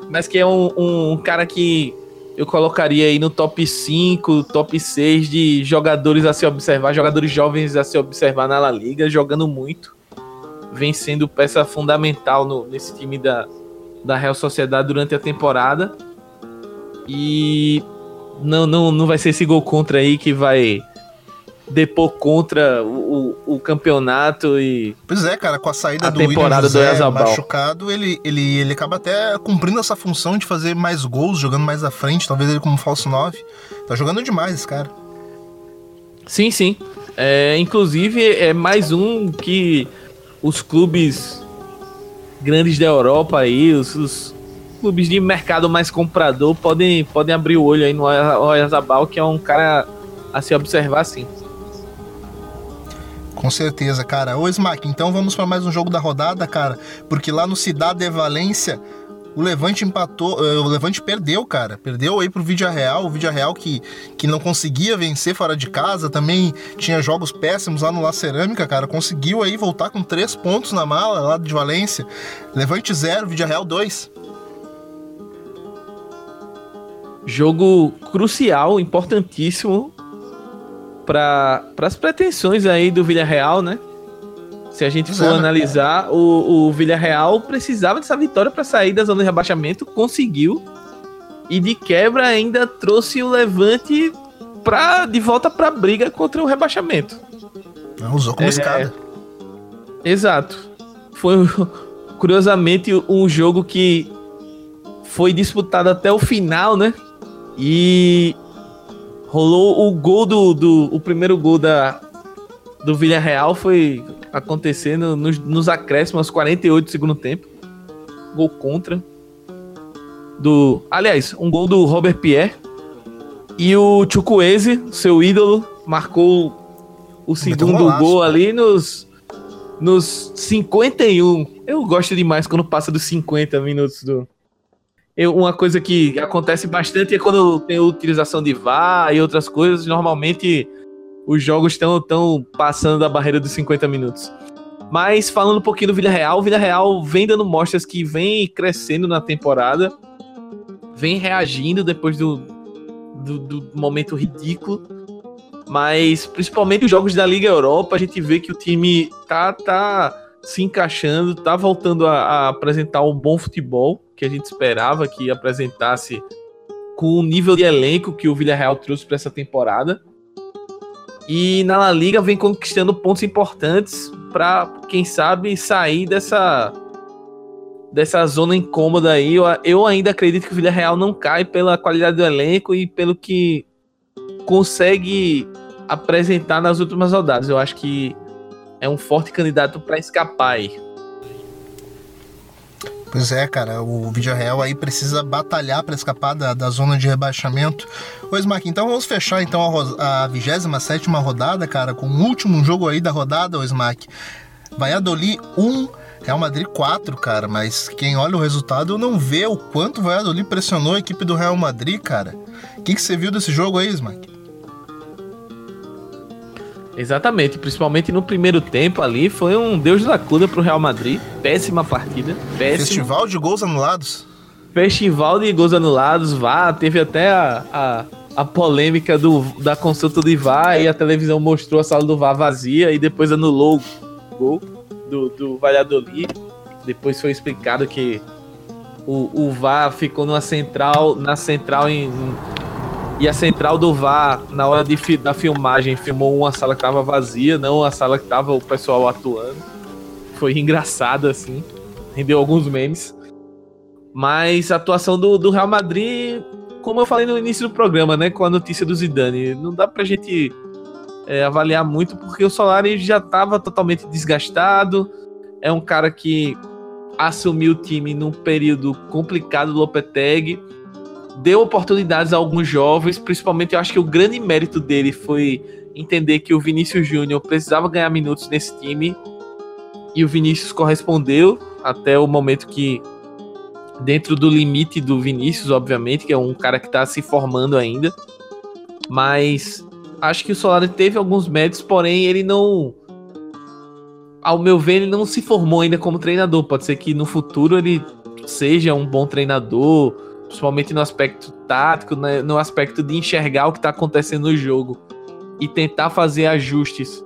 Speaker 3: Mas que é um, um, cara que eu colocaria aí no top 5, top 6 de jogadores a se observar, jogadores jovens a se observar na La Liga, jogando muito vem sendo peça fundamental no, nesse time da, da Real Sociedade durante a temporada. E não, não, não vai ser esse gol contra aí que vai depor contra o, o, o campeonato e.
Speaker 2: Pois é, cara, com a saída
Speaker 3: a
Speaker 2: do
Speaker 3: temporada
Speaker 2: William
Speaker 3: José
Speaker 2: do machucado, ele, ele, ele acaba até cumprindo essa função de fazer mais gols, jogando mais à frente, talvez ele como falso 9. Tá jogando demais esse cara.
Speaker 3: Sim, sim. É, inclusive, é mais um que os clubes grandes da Europa aí, os, os, clubes de mercado mais comprador podem, podem abrir o olho aí no Oyarzabal, que é um cara a se observar sim.
Speaker 2: Com certeza, cara. Ô Smack, então vamos para mais um jogo da rodada, cara, porque lá no Cidade de Valência o Levante empatou, eh, o Levante perdeu, cara. Perdeu aí pro Vídeo Real, o Vídeo Real que, que não conseguia vencer fora de casa, também tinha jogos péssimos lá no La Cerâmica, cara. Conseguiu aí voltar com três pontos na mala lá de Valência. Levante 0, Vídeo Real 2.
Speaker 3: Jogo crucial, importantíssimo para as pretensões aí do Villarreal, né? Se a gente for é, analisar, o, o Villarreal precisava dessa vitória para sair da zona de rebaixamento, conseguiu. E de quebra ainda trouxe o Levante pra, de volta para a briga contra o rebaixamento.
Speaker 2: Usou como é, escada.
Speaker 3: Exato. Foi curiosamente um jogo que foi disputado até o final, né? E rolou o gol do, do o primeiro gol da do Villarreal foi acontecendo nos, nos acréscimos aos 48 do segundo tempo. Gol contra do, aliás, um gol do Robert Pierre e o Chukwueze, seu ídolo, marcou o segundo gol ali nos nos 51. Eu gosto demais quando passa dos 50 minutos do eu, uma coisa que acontece bastante é quando tem utilização de VAR e outras coisas, normalmente os jogos estão tão passando da barreira dos 50 minutos. Mas falando um pouquinho do Villarreal, o Villarreal vem dando mostras que vem crescendo na temporada, vem reagindo depois do, do, do momento ridículo. Mas principalmente os jogos da Liga Europa, a gente vê que o time tá, tá se encaixando, tá voltando a, a apresentar um bom futebol que a gente esperava que apresentasse com o nível de elenco que o Villarreal trouxe para essa temporada. E na La Liga vem conquistando pontos importantes para, quem sabe, sair dessa dessa zona incômoda aí. Eu, eu ainda acredito que o Villarreal não cai pela qualidade do elenco e pelo que consegue apresentar nas últimas rodadas. Eu acho que é um forte candidato para escapar aí.
Speaker 2: Pois é, cara, o vídeo real aí precisa batalhar para escapar da, da, zona de rebaixamento. Pois, Mark, então vamos fechar então a, a 27 rodada, cara, com o último jogo aí da rodada, o Smack. Valladolid 1, Real Madrid 4, cara, mas quem olha o resultado não vê o quanto o Valladolid pressionou a equipe do Real Madrid, cara. O que, que você viu desse jogo aí, Smack?
Speaker 3: Exatamente, principalmente no primeiro tempo ali, foi um Deus da cuda pro Real Madrid. Péssima partida. Péssima.
Speaker 2: Festival de gols anulados.
Speaker 3: Festival de gols anulados, vá, teve até a, a, a, polêmica do, da consulta do VAR e a televisão mostrou a sala do VAR vazia e depois anulou o gol do, do Valladolid. Depois foi explicado que o, o VAR ficou numa central, na central em, e a central do VAR, na hora de, da filmagem, filmou uma sala que tava vazia, não a sala que tava o pessoal atuando. Foi engraçado, assim. Rendeu alguns memes. Mas a atuação do, do Real Madrid, como eu falei no início do programa, né? Com a notícia do Zidane, não dá pra gente é, avaliar muito, porque o Solari já tava totalmente desgastado. É um cara que assumiu o time num período complicado do Lopetegui deu oportunidades a alguns jovens, principalmente eu acho que o grande mérito dele foi entender que o Vinícius Júnior precisava ganhar minutos nesse time e o Vinícius correspondeu até o momento que dentro do limite do Vinícius, obviamente, que é um cara que está se formando ainda, mas acho que o Solari teve alguns méritos, porém ele não ao meu ver, ele não se formou ainda como treinador. Pode ser que no futuro ele seja um bom treinador, principalmente no aspecto tático, né, no aspecto de enxergar o que está acontecendo no jogo e tentar fazer ajustes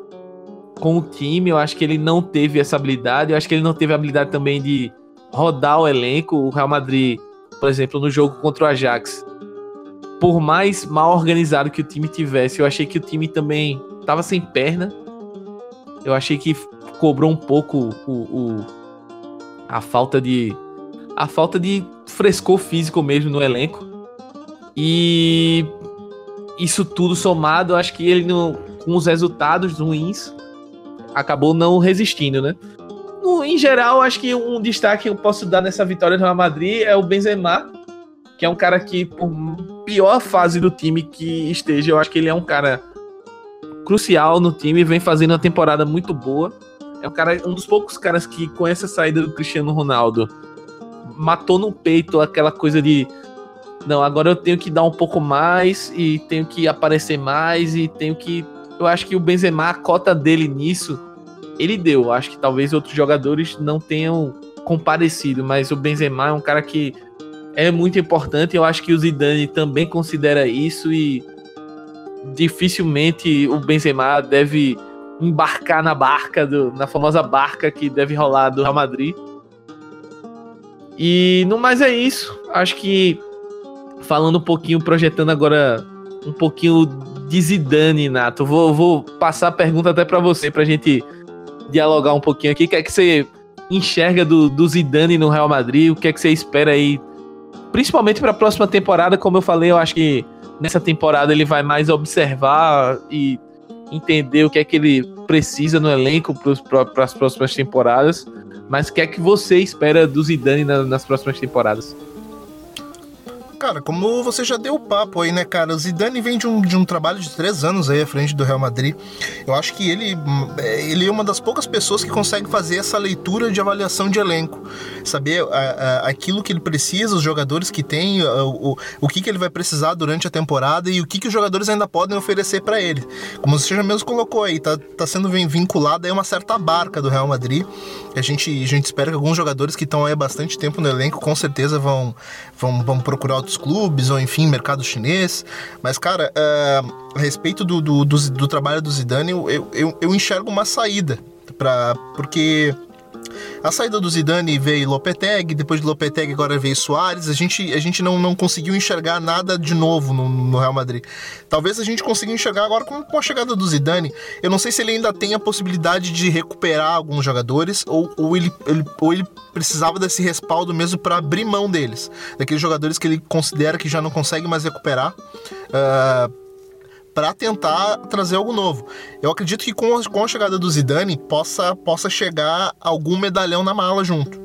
Speaker 3: com o time. Eu acho que ele não teve essa habilidade. Eu acho que ele não teve a habilidade também de rodar o elenco. O Real Madrid, por exemplo, no jogo contra o Ajax, por mais mal organizado que o time tivesse, eu achei que o time também estava sem perna. Eu achei que cobrou um pouco o, o a falta de a falta de frescor físico mesmo no elenco. E isso tudo somado, acho que ele não, com os resultados ruins acabou não resistindo, né? No, em geral, acho que um destaque que eu posso dar nessa vitória do Real Madrid é o Benzema, que é um cara que, por pior fase do time que esteja, eu acho que ele é um cara crucial no time, vem fazendo uma temporada muito boa. É um cara, um dos poucos caras que com essa saída do Cristiano Ronaldo matou no peito aquela coisa de não, agora eu tenho que dar um pouco mais e tenho que aparecer mais e tenho que. Eu acho que o Benzema, a cota dele nisso, ele deu. Acho que talvez outros jogadores não tenham comparecido, mas o Benzema é um cara que é muito importante. Eu acho que o Zidane também considera isso e dificilmente o Benzema deve embarcar na barca, do, na famosa barca que deve rolar do Real Madrid. E no mais é isso. Acho que falando um pouquinho, projetando agora um pouquinho de Zidane, Nato. Vou, vou passar a pergunta até para você, pra gente dialogar um pouquinho aqui. O que é que você enxerga do, do Zidane no Real Madrid? O que é que você espera aí? Principalmente para a próxima temporada, como eu falei, eu acho que nessa temporada ele vai mais observar e entender o que é que ele precisa no elenco para as próximas temporadas. Mas o que é que você espera do Zidane nas próximas temporadas?
Speaker 2: Cara, como você já deu o papo aí, né, cara? O Zidane vem de um, de um trabalho de três anos aí à frente do Real Madrid. Eu acho que ele, é, ele é uma das poucas pessoas que consegue fazer essa leitura de avaliação de elenco. Saber a, a, aquilo que ele precisa, os jogadores que tem, o, o, que, que ele vai precisar durante a temporada e o que, que os jogadores ainda podem oferecer para ele. Como você já mesmo colocou aí, tá, tá sendo vinculado a uma certa barca do Real Madrid. A gente, a gente espera que alguns jogadores que estão aí há bastante tempo no elenco com certeza vão, vão, vão procurar outros clubes ou enfim, mercado chinês. Mas, cara, uh, a respeito do, do, do, do, trabalho do Zidane, eu, eu, eu enxergo uma saída. Pra, porque a saída do Zidane veio Lopetegui, depois de Lopetegui agora veio Soares. A gente, a gente não, não conseguiu enxergar nada de novo no, no Real Madrid. Talvez a gente consiga enxergar agora com, com, a chegada do Zidane. Eu não sei se ele ainda tem a possibilidade de recuperar alguns jogadores ou, ou, ele, ele, ou ele precisava desse respaldo mesmo para abrir mão deles. Daqueles jogadores que ele considera que já não consegue mais recuperar. Uh, para tentar trazer algo novo. Eu acredito que com a, com a chegada do Zidane possa, possa chegar algum medalhão na mala junto.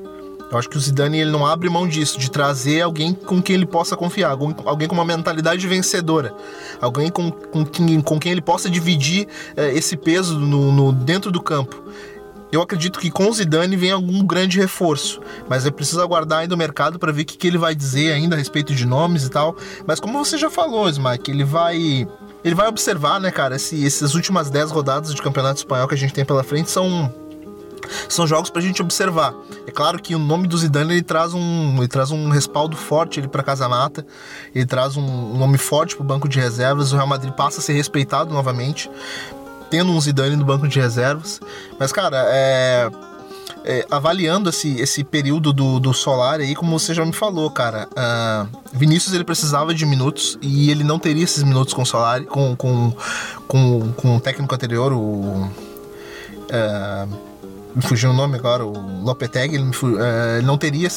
Speaker 2: Eu acho que o Zidane ele não abre mão disso, de trazer alguém com quem ele possa confiar, alguém, com uma mentalidade vencedora, alguém com, com, quem, com quem ele possa dividir é, esse peso no, no, dentro do campo. Eu acredito que com o Zidane vem algum grande reforço, mas é preciso aguardar ainda o mercado para ver o que, que ele vai dizer ainda a respeito de nomes e tal. Mas como você já falou, Smack, ele vai ele vai observar, né, cara, se essas últimas 10 rodadas de campeonato espanhol que a gente tem pela frente são são jogos pra gente observar. É claro que o nome do Zidane ele traz um, ele traz um respaldo forte ele para Casa Mata, ele traz um, um nome forte pro banco de reservas, o Real Madrid passa a ser respeitado novamente, tendo um Zidane no banco de reservas. Mas cara, é é, avaliando esse, esse período do, do Solar aí, como você já me falou, cara, uh, Vinícius ele precisava de minutos e ele não teria esses minutos com o Solar, com, com, com, com o técnico anterior, o. Uh, me fugiu o nome agora, o Lopetegui, ele, uh, ele não teria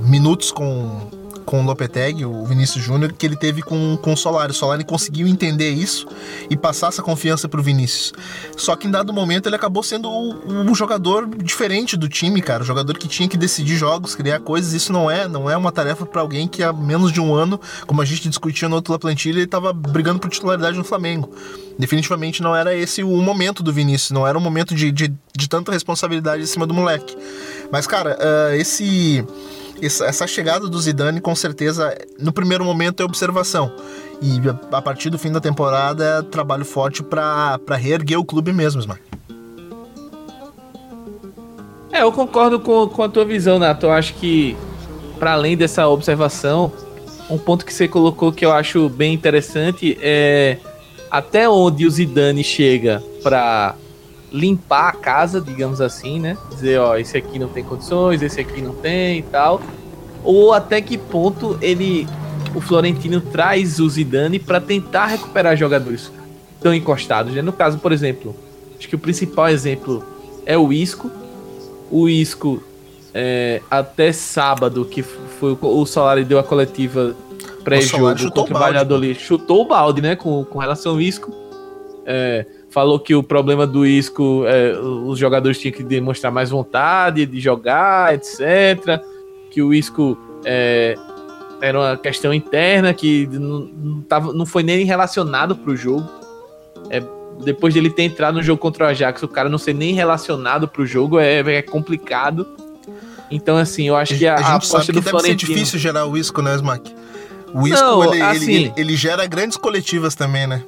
Speaker 2: minutos com com o Lopetegui, o Vinícius Júnior, que ele teve com, com o Solari. O Solari conseguiu entender isso e passar essa confiança pro Vinícius. Só que em dado momento ele acabou sendo um, jogador diferente do time, cara. O jogador que tinha que decidir jogos, criar coisas. Isso não é, não é uma tarefa para alguém que há menos de um ano, como a gente discutia no outro La Plantilha, ele tava brigando por titularidade no Flamengo. Definitivamente não era esse o momento do Vinícius, não era um momento de, de, de tanta responsabilidade em cima do moleque. Mas, cara, uh, esse essa chegada do Zidane, com certeza, no primeiro momento é observação. E a partir do fim da temporada é trabalho forte para reerguer o clube mesmo, mano.
Speaker 3: É, eu concordo com, com a tua visão, Nato. Eu acho que, para além dessa observação, um ponto que você colocou que eu acho bem interessante é até onde o Zidane chega para limpar a casa, digamos assim, né? Dizer, ó, esse aqui não tem condições, esse aqui não tem e tal. Ou até que ponto ele, o Florentino traz o Zidane para tentar recuperar jogadores tão encostados. Né? No caso, por exemplo, acho que o principal exemplo é o Isco. O Isco, é, até sábado, que foi o Solari deu a coletiva pré-jogo contra o Valladolid, chutou o balde, né? Com, com relação ao Isco. É, falou que o problema do Isco, é, os jogadores tinham que demonstrar mais vontade de jogar, etc. Que o Isco é, era uma questão interna que não, não, tava, não foi nem relacionado para o jogo. É, depois dele ter entrado no jogo contra o Ajax, o cara não ser nem relacionado para o jogo é, é complicado. Então, assim, eu acho que a,
Speaker 2: a, a gente sabe que deve
Speaker 3: Florentino...
Speaker 2: ser difícil gerar o Isco, né, Smack? O Isco, Não, ele, assim, ele, ele, ele, gera grandes coletivas também, né?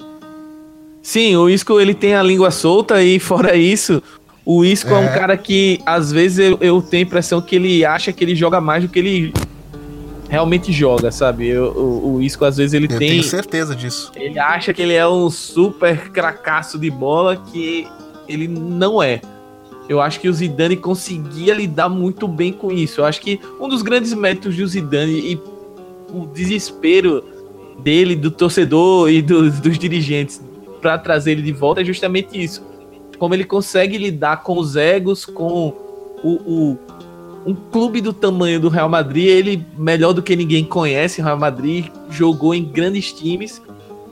Speaker 3: Sim, o Isco, ele tem a língua solta e, fora isso, o Isco é, é um cara que, às vezes, eu, eu, tenho a impressão que ele acha que ele joga mais do que ele realmente joga, sabe? Eu, o, o Isco, às vezes, ele
Speaker 2: eu
Speaker 3: tem...
Speaker 2: Eu tenho certeza disso.
Speaker 3: Ele acha que ele é um super cracaço de bola que ele não é. Eu acho que o Zidane conseguia lidar muito bem com isso. Eu acho que um dos grandes méritos do Zidane e o desespero dele, do torcedor e do, dos dirigentes para trazer ele de volta é justamente isso. Como ele consegue lidar com os egos, com o, o, um clube do tamanho do Real Madrid, ele melhor do que ninguém conhece o Real Madrid, jogou em grandes times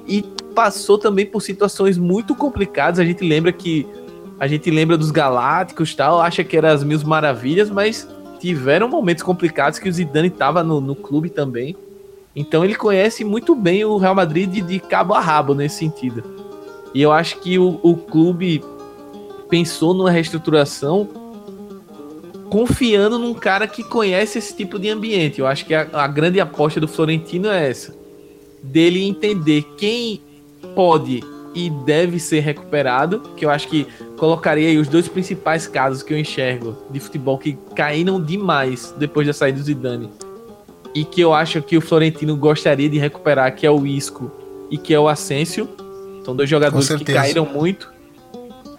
Speaker 3: e passou também por situações muito complicadas. A gente lembra que a gente lembra dos Galácticos tal, acha que era as mil maravilhas, mas tiveram momentos complicados que o Zidane estava no, no, clube também. Então ele conhece muito bem o Real Madrid de, de cabo a rabo nesse sentido. E eu acho que o, o clube pensou numa reestruturação confiando num cara que conhece esse tipo de ambiente. Eu acho que a, a grande aposta do Florentino é essa. Dele entender quem pode e deve ser recuperado, que eu acho que colocaria aí os dois principais casos que eu enxergo de futebol que caíram demais depois da saída do Zidane e que eu acho que o Florentino gostaria de recuperar, que é o Isco e que é o Asensio. São dois jogadores que caíram muito.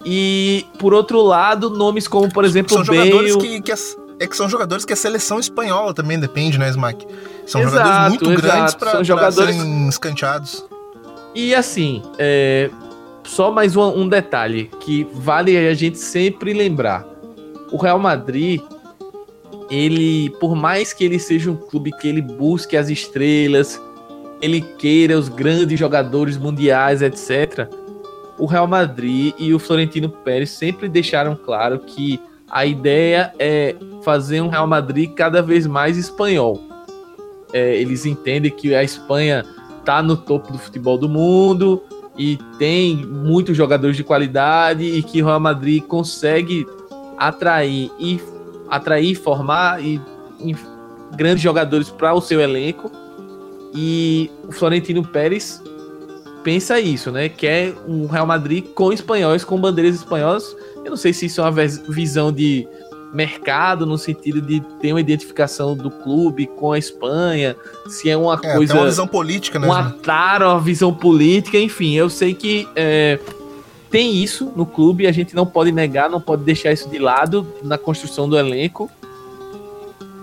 Speaker 3: E por outro lado, nomes como, por exemplo,
Speaker 2: são Bale... jogadores que, que é que são jogadores que a seleção espanhola também depende, né, Smack? São exato, jogadores muito exato. grandes para jogadores... serem escanteados.
Speaker 3: E assim, é, só mais um, um detalhe que vale a gente sempre lembrar. O Real Madrid, ele, por mais que ele seja um clube que ele busque as estrelas, ele queira os grandes jogadores mundiais, etc. O Real Madrid e o Florentino Pérez sempre deixaram claro que a ideia é fazer um Real Madrid cada vez mais espanhol. É, eles entendem que a Espanha tá no topo do futebol do mundo e tem muitos jogadores de qualidade e que o Real Madrid consegue atrair e atrair, formar e, e grandes jogadores para o seu elenco. E o Florentino Pérez pensa isso, né? Quer um Real Madrid com espanhóis, com bandeiras espanholas. Eu não sei se isso é uma visão de mercado no sentido de ter uma identificação do clube com a Espanha, se é uma é, coisa.
Speaker 2: Uma visão política, né?
Speaker 3: Um atar, uma visão política, enfim. Eu sei que é, tem isso no clube, a gente não pode negar, não pode deixar isso de lado na construção do elenco.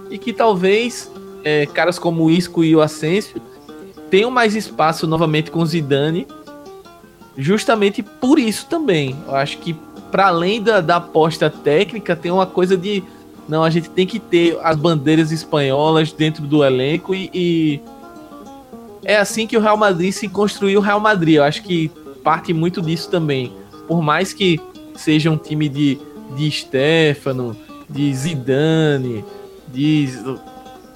Speaker 3: E que talvez é, caras como o Isco e o Asensio tenham mais espaço novamente com o Zidane, justamente por isso também. Eu acho que para além da, da aposta técnica, tem uma coisa de. Não, a gente tem que ter as bandeiras espanholas dentro do elenco e, e é assim que o Real Madrid se construiu o Real Madrid. Eu acho que parte muito disso também. Por mais que seja um time de, de Stefano, de Zidane, de.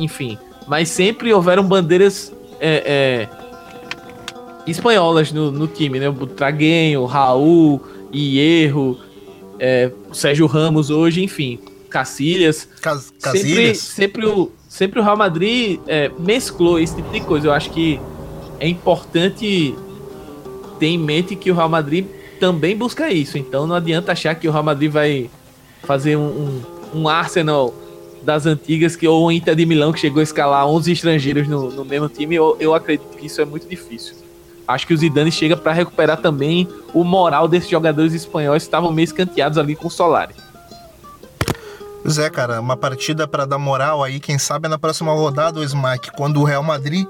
Speaker 3: Enfim. Mas sempre houveram bandeiras é, é, espanholas no, no time, né? O Traguenho, Raul, Hierro, é, Sérgio Ramos hoje, enfim, Cacilhas.
Speaker 2: Cas
Speaker 3: sempre, sempre, o, sempre o Real Madrid é, mesclou esse tipo de coisa. Eu acho que é importante ter em mente que o Real Madrid também busca isso. Então não adianta achar que o Real Madrid vai fazer um, um, um Arsenal das antigas que ou o Inter de Milão que chegou a escalar 11 estrangeiros no, no mesmo time. Eu, eu acredito que isso é muito difícil. Acho que o Zidane chega para recuperar também o moral desses jogadores espanhóis que estavam meio escanteados ali com o Solari.
Speaker 2: Pois é, cara, uma partida para dar moral aí, quem sabe na próxima rodada, o Smack, quando o Real Madrid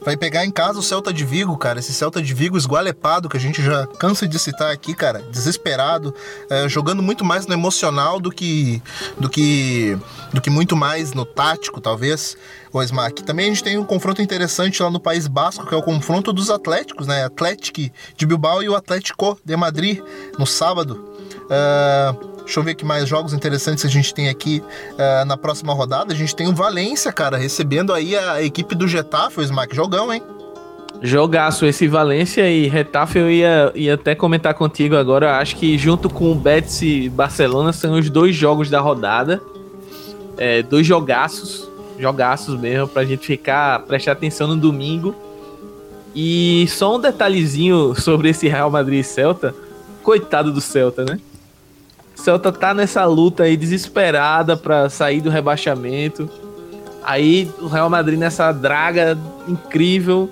Speaker 2: vai pegar em casa o Celta de Vigo, cara. Esse Celta de Vigo esgualepado, que a gente já cansa de citar aqui, cara, desesperado, é, jogando muito mais no emocional do que, do que, do que muito mais no tático, talvez. O Smack. Também a gente tem um confronto interessante lá no País Basco, que é o confronto dos Atléticos, né? Atlético de Bilbao e o Atlético de Madrid no sábado. Uh, Deixa eu ver que mais jogos interessantes a gente tem aqui uh, na próxima rodada. A gente tem o Valência, cara, recebendo aí a equipe do Getafe, o Smack. Jogão, hein?
Speaker 3: Jogaço, esse Valência e Retafe eu ia, ia até comentar contigo agora. Acho que junto com o Betis e Barcelona são os dois jogos da rodada. É, dois jogaços, jogaços mesmo, pra gente ficar, prestar atenção no domingo. E só um detalhezinho sobre esse Real Madrid e Celta. Coitado do Celta, né? Celta tá nessa luta aí desesperada para sair do rebaixamento. Aí o Real Madrid nessa draga incrível.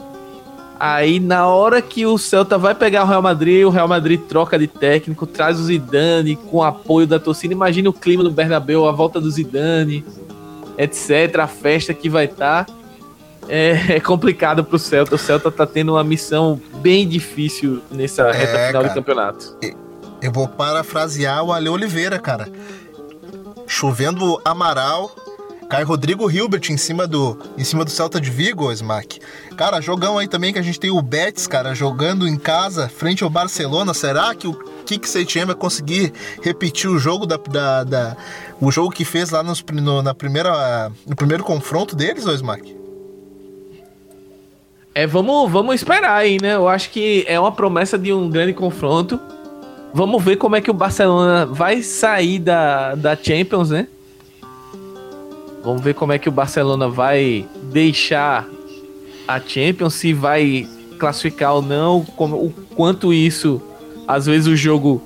Speaker 3: Aí na hora que o Celta vai pegar o Real Madrid, o Real Madrid troca de técnico, traz o Zidane com apoio da torcida. Imagina o clima no Bernabéu, a volta do Zidane, etc, a festa que vai estar. Tá. É, é complicado pro Celta. O Celta tá tendo uma missão bem difícil nessa reta é, final cara. do campeonato.
Speaker 2: Eu vou parafrasear o Ale Oliveira, cara. Chovendo Amaral, cai Rodrigo Hilbert em cima do em cima do Celta de Vigo, Smack. Cara, jogão aí também que a gente tem o Betis, cara, jogando em casa frente ao Barcelona. Será que o Kik Setien vai conseguir repetir o jogo da, da, da, o jogo que fez lá nos, no, na primeira no primeiro confronto deles, Smack?
Speaker 3: É, vamos, vamos esperar aí, né? Eu acho que é uma promessa de um grande confronto. Vamos ver como é que o Barcelona vai sair da, da Champions, né? Vamos ver como é que o Barcelona vai deixar a Champions, se vai classificar ou não, como, o quanto isso, às vezes o jogo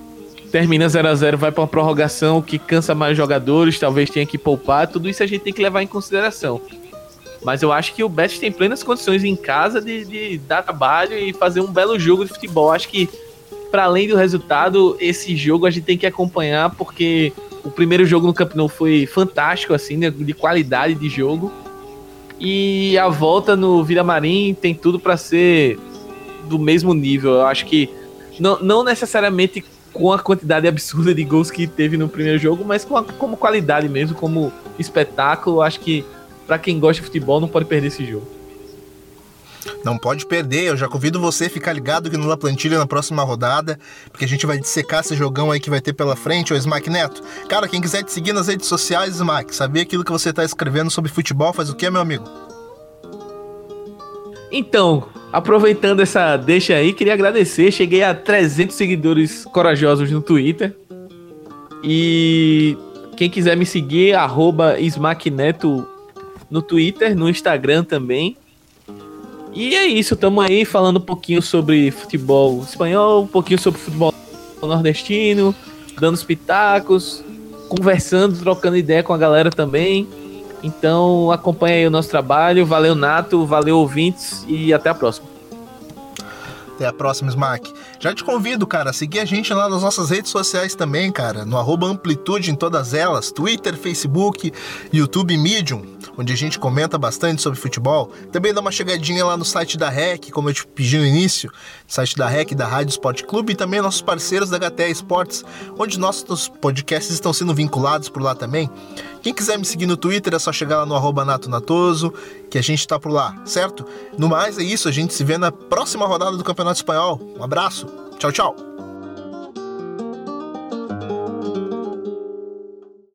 Speaker 3: termina 0 a 0 vai para uma prorrogação que cansa mais jogadores, talvez tenha que poupar, tudo isso a gente tem que levar em consideração. Mas eu acho que o Betis tem plenas condições em casa de, de dar trabalho e fazer um belo jogo de futebol. Acho que para além do resultado, esse jogo a gente tem que acompanhar porque o primeiro jogo no Camp Nou foi fantástico, assim, né, de qualidade de jogo. E a volta no Vila Marim tem tudo para ser do mesmo nível. Eu acho que não, não necessariamente com a quantidade absurda de gols que teve no primeiro jogo, mas com a, como qualidade mesmo, como espetáculo. Acho que para quem gosta de futebol não pode perder esse jogo.
Speaker 2: Não pode perder, eu já convido você a ficar ligado aqui no La Plantilha na próxima rodada, porque a gente vai dissecar esse jogão aí que vai ter pela frente, o Smack Neto. Cara, quem quiser te seguir nas redes sociais, Smack, saber aquilo que você está escrevendo sobre futebol, faz o que, meu amigo?
Speaker 3: Então, aproveitando essa deixa aí, queria agradecer, cheguei a 300 seguidores corajosos no Twitter. E quem quiser me seguir, arroba Neto no Twitter, no Instagram também. E é isso, estamos aí falando um pouquinho sobre futebol espanhol, um pouquinho sobre futebol nordestino, dando os pitacos, conversando, trocando ideia com a galera também. Então acompanha aí o nosso trabalho. Valeu, Nato, valeu, ouvintes, e até a próxima.
Speaker 2: Até a próxima, Smack. Já te convido, cara, a seguir a gente lá nas nossas redes sociais também, cara. No Amplitude em todas elas. Twitter, Facebook, YouTube Medium, onde a gente comenta bastante sobre futebol. Também dá uma chegadinha lá no site da REC, como eu te pedi no início. Site da REC, da Rádio Sport Clube e também nossos parceiros da HTE Esportes, onde nossos podcasts estão sendo vinculados por lá também. Quem quiser me seguir no Twitter é só chegar lá no arroba Nato Natoso, que a gente tá por lá, certo? No mais é isso, a gente se vê na próxima rodada do Campeonato Espanhol. Um abraço, tchau, tchau!